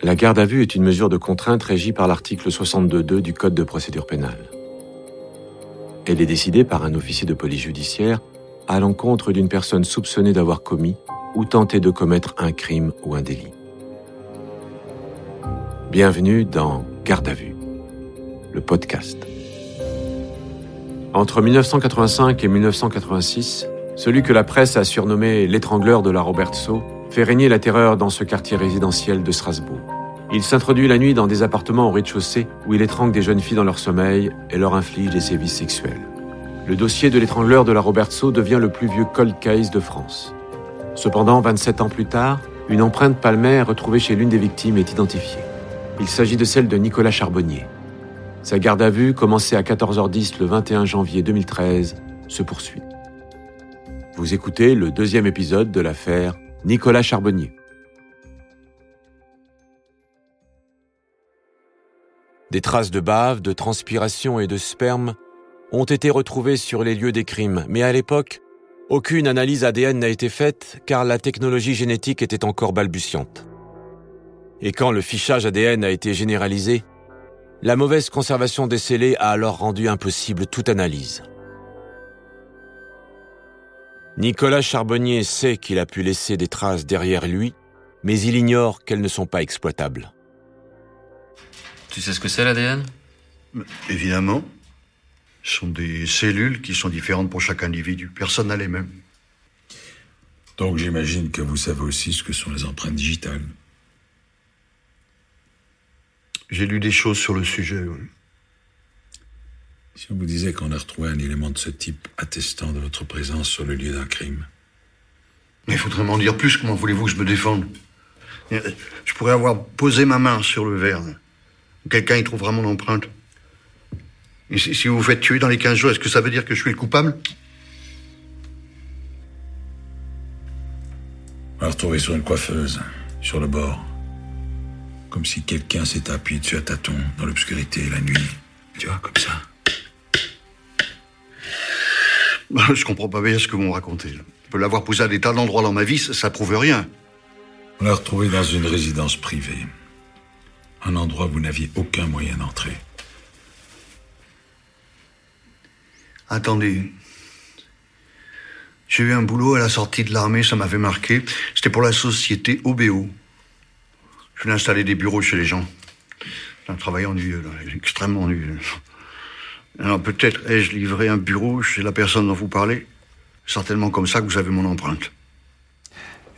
La garde à vue est une mesure de contrainte régie par l'article 62.2 du Code de procédure pénale. Elle est décidée par un officier de police judiciaire à l'encontre d'une personne soupçonnée d'avoir commis ou tenté de commettre un crime ou un délit. Bienvenue dans Garde à vue, le podcast. Entre 1985 et 1986, celui que la presse a surnommé l'étrangleur de la Robertso fait régner la terreur dans ce quartier résidentiel de Strasbourg. Il s'introduit la nuit dans des appartements au rez-de-chaussée où il étrangle des jeunes filles dans leur sommeil et leur inflige des sévices sexuels. Le dossier de l'étrangleur de la Robertso devient le plus vieux cold case de France. Cependant, 27 ans plus tard, une empreinte palmaire retrouvée chez l'une des victimes est identifiée. Il s'agit de celle de Nicolas Charbonnier. Sa garde à vue, commencée à 14h10 le 21 janvier 2013, se poursuit. Vous écoutez le deuxième épisode de l'affaire Nicolas Charbonnier. Des traces de bave, de transpiration et de sperme ont été retrouvées sur les lieux des crimes, mais à l'époque, aucune analyse ADN n'a été faite car la technologie génétique était encore balbutiante. Et quand le fichage ADN a été généralisé, la mauvaise conservation des scellés a alors rendu impossible toute analyse. Nicolas Charbonnier sait qu'il a pu laisser des traces derrière lui, mais il ignore qu'elles ne sont pas exploitables. Tu sais ce que c'est l'ADN Évidemment. Ce sont des cellules qui sont différentes pour chaque individu. Personne n'a les mêmes. Donc j'imagine que vous savez aussi ce que sont les empreintes digitales. J'ai lu des choses sur le sujet. oui. Si on vous disait qu'on a retrouvé un élément de ce type attestant de votre présence sur le lieu d'un crime, Mais il faudrait m'en dire plus. Comment voulez-vous que je me défende? Je pourrais avoir posé ma main sur le verre. Quelqu'un y trouvera mon empreinte. Et si, si vous vous faites tuer dans les 15 jours, est-ce que ça veut dire que je suis le coupable? On l'a retrouvé sur une coiffeuse, sur le bord. Comme si quelqu'un s'était appuyé dessus à tâtons, dans l'obscurité, la nuit. Tu vois, comme ça. Je comprends pas bien ce que vous me racontez. Je peux l'avoir posé à des tas d'endroits dans ma vie, ça, ça prouve rien. On l'a retrouvé dans une résidence privée. Un endroit où vous n'aviez aucun moyen d'entrer. Attendez. J'ai eu un boulot à la sortie de l'armée, ça m'avait marqué. C'était pour la société OBO. Je venais installer des bureaux chez les gens. C'est un travail ennuyeux, extrêmement ennuyeux. Alors peut-être ai-je livré un bureau chez la personne dont vous parlez Certainement comme ça que vous avez mon empreinte.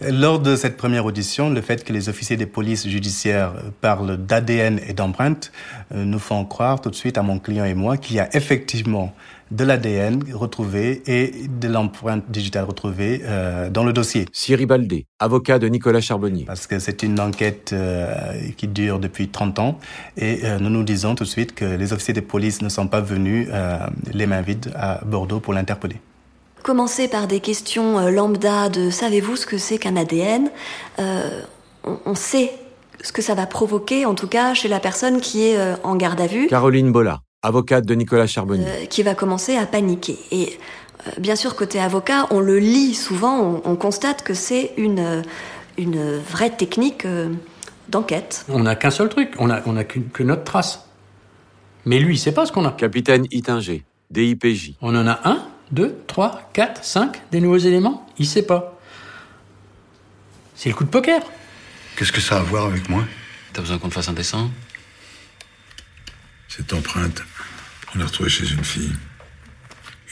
Lors de cette première audition, le fait que les officiers des polices judiciaires parlent d'ADN et d'empreintes euh, nous font croire tout de suite à mon client et moi qu'il y a effectivement de l'ADN retrouvé et de l'empreinte digitale retrouvée euh, dans le dossier. Thierry Baldé, avocat de Nicolas Charbonnier. Parce que c'est une enquête euh, qui dure depuis 30 ans et euh, nous nous disons tout de suite que les officiers des polices ne sont pas venus les mains vides à Bordeaux pour l'interpeller. Commencer par des questions euh, lambda de savez-vous ce que c'est qu'un ADN Euh, on, on sait ce que ça va provoquer, en tout cas chez la personne qui est euh, en garde à vue, Caroline Bolla, avocate de Nicolas Charbonnier. euh, qui va commencer à paniquer. Et euh, bien sûr, côté avocat, on le lit souvent, on, on constate que c'est une, une vraie technique euh, d'enquête. On n'a qu'un seul truc, on n'a on a qu'une- que notre trace. Mais lui, il sait pas ce qu'on a. Capitaine Itinger, DIPJ. On en a un, deux, trois, quatre, cinq des nouveaux éléments, il sait pas. C'est le coup de poker. Qu'est-ce que ça a à voir avec moi? T'as besoin qu'on te fasse un dessin? Cette empreinte, on l'a retrouvée chez une fille.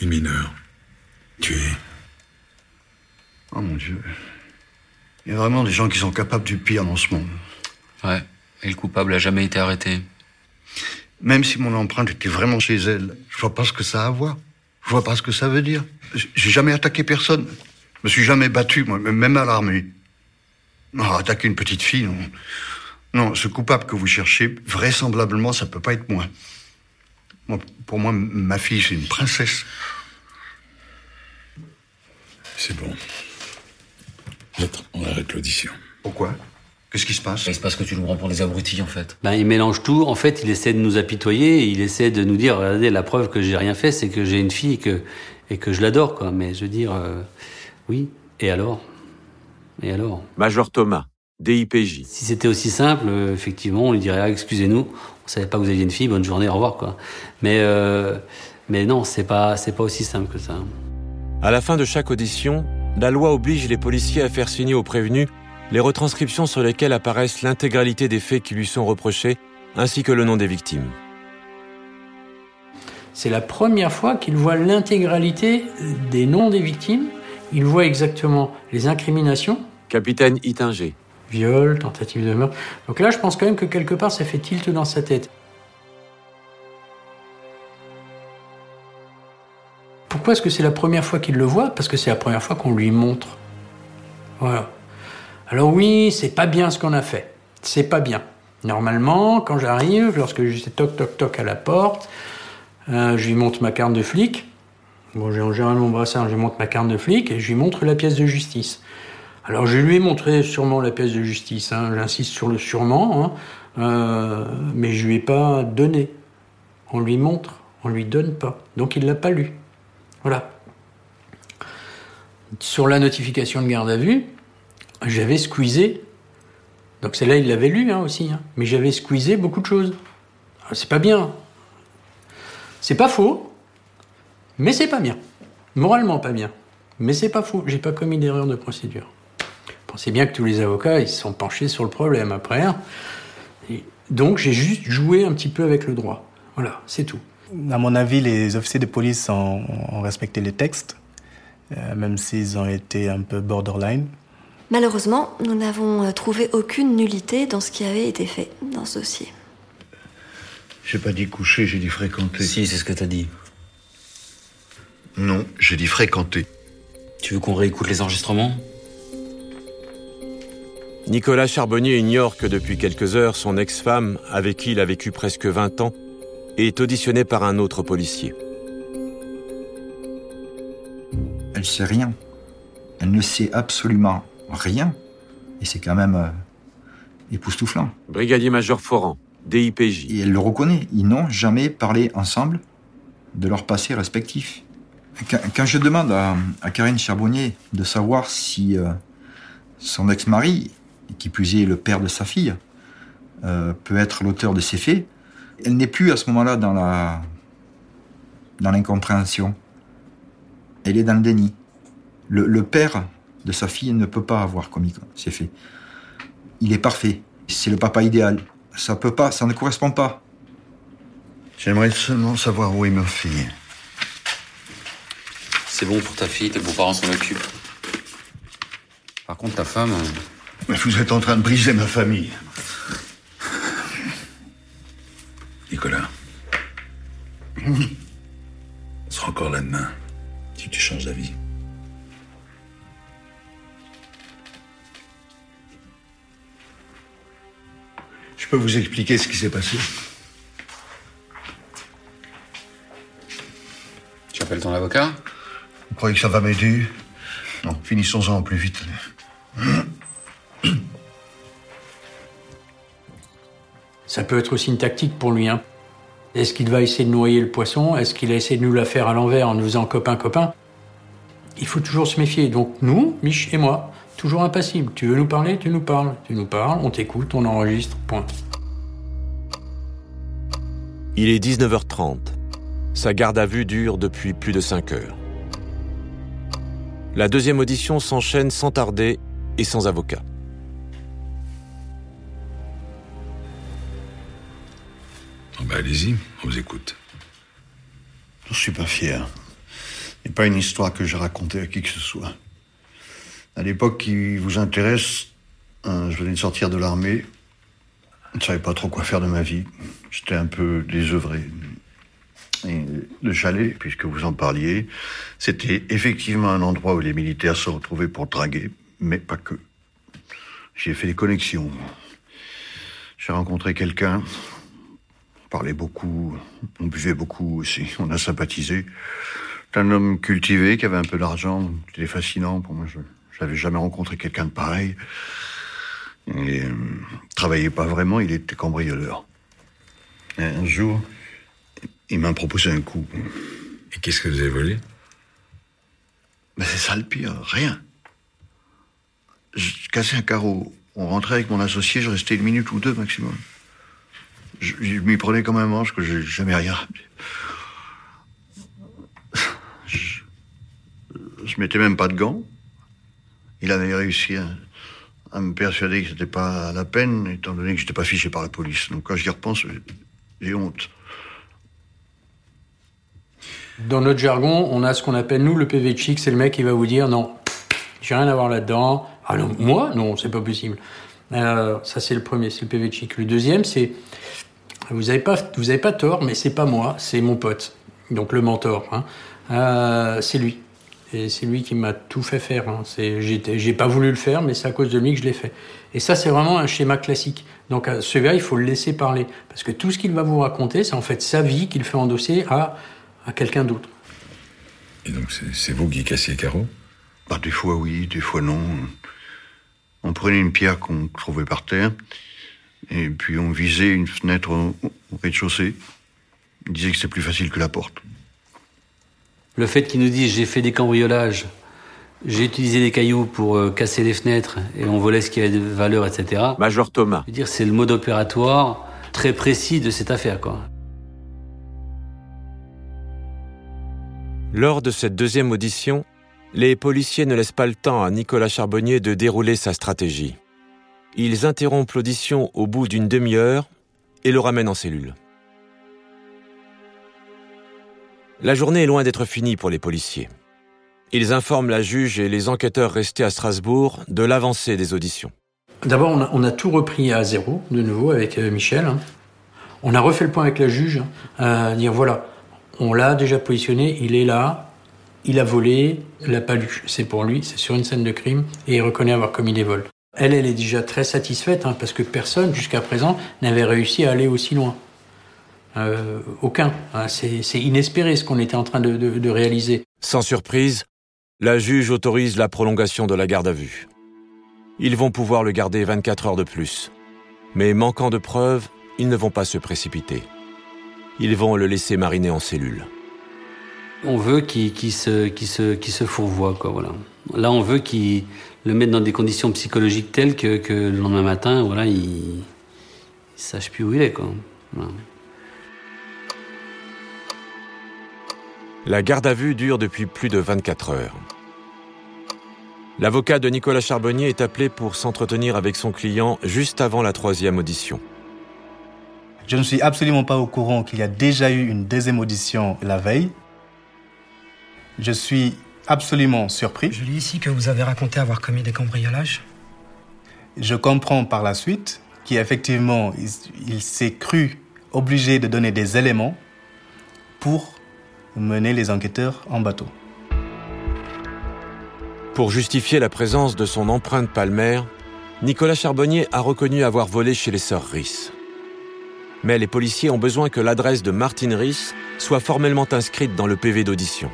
Une mineure. Tuée. Oh mon Dieu. Il y a vraiment des gens qui sont capables du pire dans ce monde. Ouais. Et le coupable a jamais été arrêté. Même si mon empreinte était vraiment chez elle, je vois pas ce que ça a à voir. Je vois pas ce que ça veut dire. J'ai jamais attaqué personne. Je me suis jamais battu, moi, même à l'armée. Non, attaquer une petite fille, non. Non, ce coupable que vous cherchez, vraisemblablement, ça peut pas être moi. Moi, pour moi, ma fille, c'est une princesse. C'est bon. Maître, on arrête l'audition. Pourquoi? Qu'est-ce qui se passe C'est parce que tu nous prends pour des abrutis, en fait. Ben, il mélange tout. En fait, il essaie de nous apitoyer. Il essaie de nous dire, regardez, la preuve que j'ai rien fait, c'est que j'ai une fille et que, et que je l'adore, quoi. Mais je veux dire, euh, oui. Et alors? Et alors? Major Thomas, DIPJ. Si c'était aussi simple, euh, effectivement, on lui dirait ah, excusez-nous, on savait pas que vous aviez une fille, bonne journée, au revoir quoi. Mais euh, mais non, c'est pas c'est pas aussi simple que ça. À la fin de chaque audition, la loi oblige les policiers à faire signer aux prévenus les retranscriptions sur lesquelles apparaissent l'intégralité des faits qui lui sont reprochés, ainsi que le nom des victimes. C'est la première fois qu'il voit l'intégralité des noms des victimes. Il voit exactement les incriminations. Capitaine Itinger. Viol, tentative de meurtre. Donc là, je pense quand même que quelque part, ça fait tilt dans sa tête. Pourquoi est-ce que c'est la première fois qu'il le voit? Parce que c'est la première fois qu'on lui montre. Voilà. Alors oui, c'est pas bien ce qu'on a fait. C'est pas bien. Normalement, quand j'arrive, lorsque je toc toc toc à la porte, euh, je lui montre ma carte de flic. Bon, j'ai en général mon brassard, je lui montre ma carte de flic et je lui montre la pièce de justice. Alors je lui ai montré sûrement la pièce de justice, hein, j'insiste sur le sûrement, hein, euh, mais je lui ai pas donné. On lui montre, on lui donne pas. Donc il l'a pas lu. Voilà. Sur la notification de garde à vue, j'avais squeezé. Donc celle-là, il l'avait lu hein, aussi. Hein, mais j'avais squeezé beaucoup de choses. Ah, c'est pas bien. C'est pas faux, mais c'est pas bien. Moralement pas bien. Mais c'est pas faux. J'ai pas commis d'erreur de procédure. Pensez bien que tous les avocats, ils se sont penchés sur le problème après. Hein. Donc j'ai juste joué un petit peu avec le droit. Voilà, c'est tout. À mon avis, les officiers de police ont, ont respecté les textes, euh, même s'ils ont été un peu borderline. Malheureusement, nous n'avons euh, trouvé aucune nullité dans ce qui avait été fait dans ce dossier. J'ai pas dit coucher, j'ai dit fréquenter. Si, c'est ce que t'as dit. Non, j'ai dit fréquenter. Tu veux qu'on réécoute les enregistrements? Nicolas Charbonnier ignore que depuis quelques heures, son ex-femme, avec qui il a vécu presque 20 ans, est auditionnée par un autre policier. Elle sait rien. Elle ne sait absolument rien. Et c'est quand même euh, époustouflant. Brigadier-major Foran, DIPJ. Et elle le reconnaît. Ils n'ont jamais parlé ensemble de leur passé respectif. Quand, quand je demande à, à, Karine Charbonnier de savoir si euh, son ex-mari, qui plus est le père de sa fille, euh, peut être l'auteur de ces faits, elle n'est plus à ce moment-là dans la dans l'incompréhension. Elle est dans le déni. Le, le, père de sa fille ne peut pas avoir commis ces faits. Il est parfait. C'est le papa idéal. Ça peut pas, ça ne correspond pas. J'aimerais seulement savoir où est ma fille. C'est bon pour ta fille, tes beaux-parents s'en occupent. Par contre, ta femme. Mais vous êtes en train de briser ma famille. Nicolas. On sera encore là demain si tu changes d'avis. Je peux vous expliquer ce qui s'est passé Tu appelles ton avocat? Vous croyez que ça va m'aider? Non, finissons-en plus vite. Ça peut être aussi une tactique pour lui. Hein. Est-ce qu'il va essayer de noyer le poisson? Est-ce qu'il a essayé de nous la faire à l'envers en nous faisant copain-copain? Il faut toujours se méfier. Donc nous, Mich et moi, toujours impassibles. Tu veux nous parler Tu nous parles. Tu nous parles, on t'écoute, on enregistre, point. Il est 19h30. Sa garde à vue dure depuis plus de 5 heures. La deuxième audition s'enchaîne sans tarder et sans avocat. Oh bah allez-y, on vous écoute. Je suis pas fier. n'est pas une histoire que j'ai racontée à qui que ce soit. À l'époque qui vous intéresse, hein, je venais de sortir de l'armée. Je ne savais pas trop quoi faire de ma vie. J'étais un peu désœuvré. Le chalet, puisque vous en parliez, c'était effectivement un endroit où les militaires se retrouvaient pour draguer, mais pas que. J'y ai fait des connexions. J'ai rencontré quelqu'un, on parlait beaucoup, on buvait beaucoup aussi, on a sympathisé. C'est un homme cultivé qui avait un peu d'argent, il était fascinant pour moi. N'avais jamais rencontré quelqu'un de pareil. Il euh, travaillait pas vraiment, il était cambrioleur. Et un jour, il m'a proposé un coup. Et qu'est-ce que vous avez volé? Mais c'est ça le pire, rien. J'ai cassé un carreau On rentrait avec mon associé, je restais une minute ou deux maximum. Je, je m'y prenais comme un manche que j'ai jamais rien. Je, je mettais même pas de gants. Il avait réussi à, me persuader que c'était pas la peine, étant donné que j'étais pas fiché par la police. Donc quand j'y repense, j'ai honte. Dans notre jargon, on a ce qu'on appelle, nous, le PV chic, c'est le mec qui va vous dire non, j'ai rien à voir là-dedans. Ah non, moi? Non, c'est pas possible. Euh, ça, c'est le premier, c'est le PV chic. Le deuxième, c'est vous n'avez pas, vous avez pas tort, mais c'est pas moi, c'est mon pote. Donc le mentor, hein. Euh, c'est lui. Et c'est lui qui m'a tout fait faire. Hein. C'est, j'ai pas voulu le faire, mais c'est à cause de lui que je l'ai fait. Et ça, c'est vraiment un schéma classique. Donc à ce gars, il faut le laisser parler. Parce que tout ce qu'il va vous raconter, c'est en fait sa vie qu'il fait endosser à, à quelqu'un d'autre. Et donc, c'est c'est vous qui cassiez les carreaux Bah, des fois oui, des fois non. On prenait une pierre qu'on trouvait par terre, et puis on visait une fenêtre au, au rez-de-chaussée. Il disait que c'était plus facile que la porte. Le fait qu'ils nous disent j'ai fait des cambriolages, j'ai utilisé des cailloux pour euh, casser les fenêtres et on volait ce qui avait de valeur, etc. Major Thomas. Je veux dire, c'est le mode opératoire très précis de cette affaire, quoi. Lors de cette deuxième audition, les policiers ne laissent pas le temps à Nicolas Charbonnier de dérouler sa stratégie. Ils interrompent l'audition au bout d'une demi-heure et le ramènent en cellule. La journée est loin d'être finie pour les policiers. Ils informent la juge et les enquêteurs restés à Strasbourg de l'avancée des auditions. D'abord, on a, tout repris à zéro, de nouveau, avec euh, Michel. hein. On a refait le point avec la juge, à dire voilà, on l'a déjà positionné, il est là, il a volé, il l'a pas lu. C'est pour lui, c'est sur une scène de crime, et il reconnaît avoir commis des vols. Elle, elle est déjà très satisfaite, hein, parce que personne, jusqu'à présent, n'avait réussi à aller aussi loin. Euh, aucun. hein. c'est inespéré ce qu'on était en train de- de- de réaliser. Sans surprise, la juge autorise la prolongation de la garde à vue. Ils vont pouvoir le garder 24 heures de plus. Mais manquant de preuves, ils ne vont pas se précipiter. Ils vont le laisser mariner en cellule. On veut qu'il se, fourvoie, quoi, voilà. Là, on veut qu'il le mette dans des conditions psychologiques telles que, que le lendemain matin, voilà, il, il sache plus où il est, quoi. Voilà. La garde à vue dure depuis plus de 24 heures. L'avocat de Nicolas Charbonnier est appelé pour s'entretenir avec son client juste avant la troisième audition. Je ne suis absolument pas au courant qu'il y a déjà eu une deuxième audition la veille. Je suis absolument surpris. Je lis ici que vous avez raconté avoir commis des cambriolages. Je comprends par la suite qu'effectivement, il, il s'est cru obligé de donner des éléments pour mener les enquêteurs en bateau. Pour justifier la présence de son empreinte palmaire, Nicolas Charbonnier a reconnu avoir volé chez les sœurs Riss. Mais les policiers ont besoin que l'adresse de Martine Riss soit formellement inscrite dans le PV d'audition.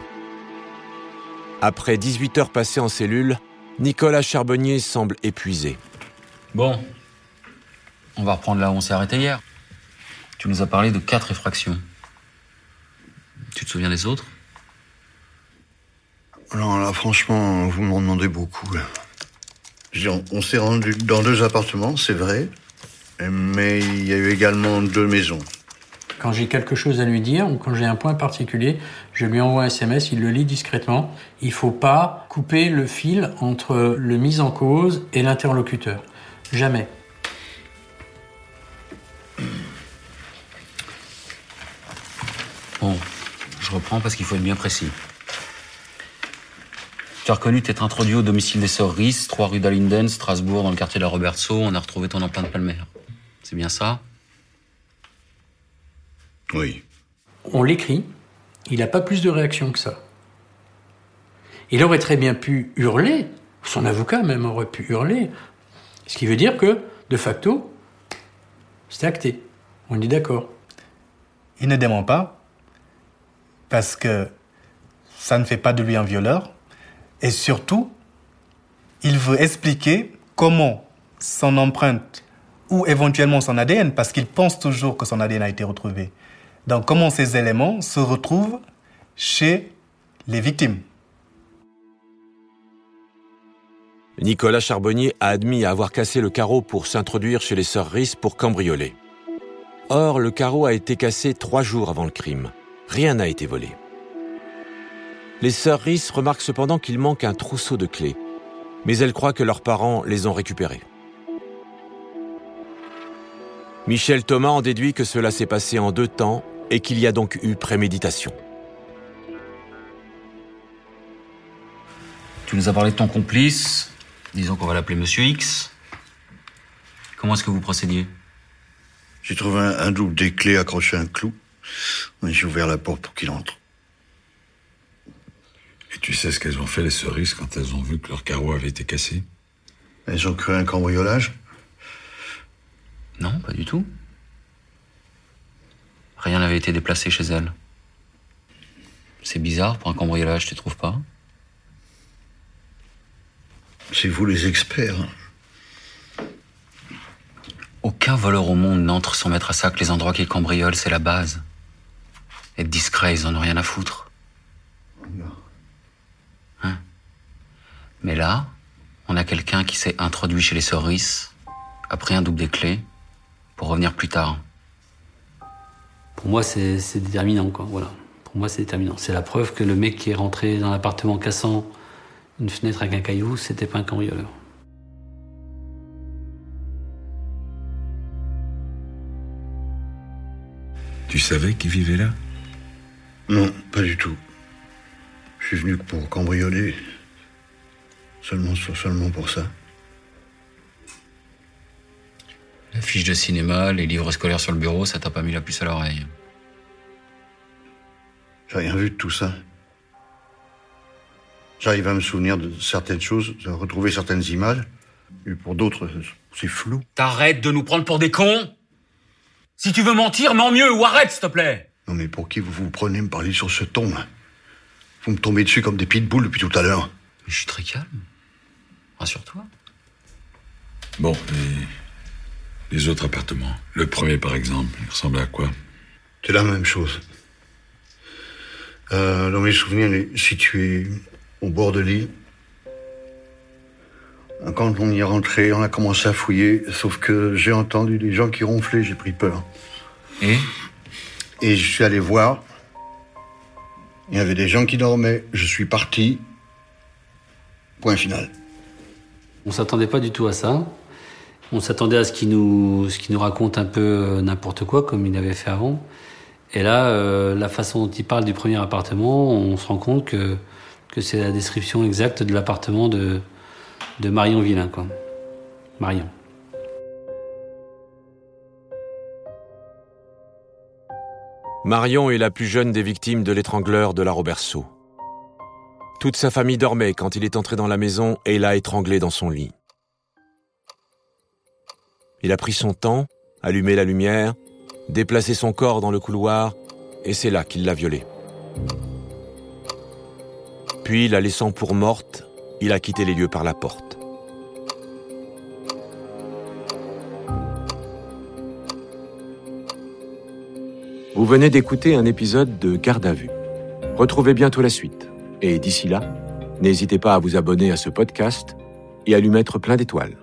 Après 18 heures passées en cellule, Nicolas Charbonnier semble épuisé. Bon. On va reprendre là où on s'est arrêté hier. Tu nous as parlé de quatre effractions. Tu te souviens des autres? Alors là, franchement, vous m'en demandez beaucoup. là. On s'est rendu dans deux appartements, c'est vrai, mais il y a eu également deux maisons. Quand j'ai quelque chose à lui dire ou quand j'ai un point particulier, je lui envoie un SMS, il le lit discrètement. Il faut pas couper le fil entre le mis en cause et l'interlocuteur. Jamais. Reprends parce qu'il faut être bien précis. Tu as reconnu t'être introduit au domicile des sœurs Riss, 3 rue d'Alinden, Strasbourg, dans le quartier de la Robertso. On a retrouvé ton empreinte palmaire. C'est bien ça? Oui. On l'écrit, il n'a pas plus de réaction que ça. Il aurait très bien pu hurler, son avocat même aurait pu hurler, ce qui veut dire que, de facto, c'est acté. On est d'accord. Il ne dément pas parce que ça ne fait pas de lui un violeur. Et surtout, il veut expliquer comment son empreinte ou éventuellement son ADN, parce qu'il pense toujours que son ADN a été retrouvé. Donc comment ces éléments se retrouvent chez les victimes. Nicolas Charbonnier a admis avoir cassé le carreau pour s'introduire chez les sœurs Riss pour cambrioler. Or, le carreau a été cassé trois jours avant le crime. Rien n'a été volé. Les sœurs Riss remarquent cependant qu'il manque un trousseau de clés, mais elles croient que leurs parents les ont récupérés. Michel Thomas en déduit que cela s'est passé en deux temps et qu'il y a donc eu préméditation. Tu nous as parlé de ton complice. Disons qu'on va l'appeler Monsieur X. Comment est-ce que vous procédiez? J'ai trouvé un, un double des clés accroché à un clou. J'ai ouvert la porte pour qu'il entre. Et tu sais ce qu'elles ont fait, les cerises, quand elles ont vu que leur carreau avait été cassé? Elles ont cru un cambriolage? Non, pas du tout. Rien n'avait été déplacé chez elles. C'est bizarre pour un cambriolage, tu trouves pas? C'est vous les experts. hein. Aucun voleur au monde n'entre sans mettre à sac les endroits qu'il cambriole, c'est la base. Être discret, ils en ont rien à foutre. Hein? Mais là, on a quelqu'un qui s'est introduit chez les Soris, a pris un double des clés, pour revenir plus tard. Pour moi, c'est c'est déterminant, quoi. Voilà. Pour moi, c'est déterminant. C'est la preuve que le mec qui est rentré dans l'appartement en cassant une fenêtre avec un caillou, c'était pas un cambrioleur. Tu savais qu'ils vivaient là? Non, pas du tout. Je suis venu que pour cambrioler. Seulement, seulement pour ça. La fiche de cinéma, les livres scolaires sur le bureau, ça t'a pas mis la puce à l'oreille. J'ai rien vu de tout ça. J'arrive à me souvenir de certaines choses, à retrouver certaines images. Et pour d'autres, c'est flou. T'arrêtes de nous prendre pour des cons? Si tu veux mentir, mens mieux ou arrête, s'il te plaît Non mais pour qui vous vous prenez me parler sur ce ton là Vous me tombez dessus comme des pitbulls depuis tout à l'heure. Je suis très calme. Rassure-toi. Bon, les, les autres appartements? Le premier, par exemple, il ressemblait à quoi? C'est la même chose. Euh, dans mes souvenirs, il est situé au bord de l'île. Quand on y est rentré, on a commencé à fouiller, sauf que j'ai entendu des gens qui ronflaient, j'ai pris peur. Et? Et je suis allé voir. Il y avait des gens qui dormaient. Je suis parti. Point final. On s'attendait pas du tout à ça. On s'attendait à ce qu'il nous, nous raconte un peu euh, n'importe quoi, comme il avait fait avant. Et là, euh, la façon dont il parle du premier appartement, on se rend compte que, que c'est la description exacte de l'appartement de, de Marion Villain, quoi. Marion. Marion est la plus jeune des victimes de l'étrangleur de la Roberceau. Toute sa famille dormait quand il est entré dans la maison et l'a étranglé dans son lit. Il a pris son temps, allumé la lumière, déplacé son corps dans le couloir, et c'est là qu'il l'a violée. Puis, la laissant pour morte, il a quitté les lieux par la porte. Vous venez d'écouter un épisode de Garde à vue. Retrouvez bientôt la suite. Et d'ici là, n'hésitez pas à vous abonner à ce podcast et à lui mettre plein d'étoiles.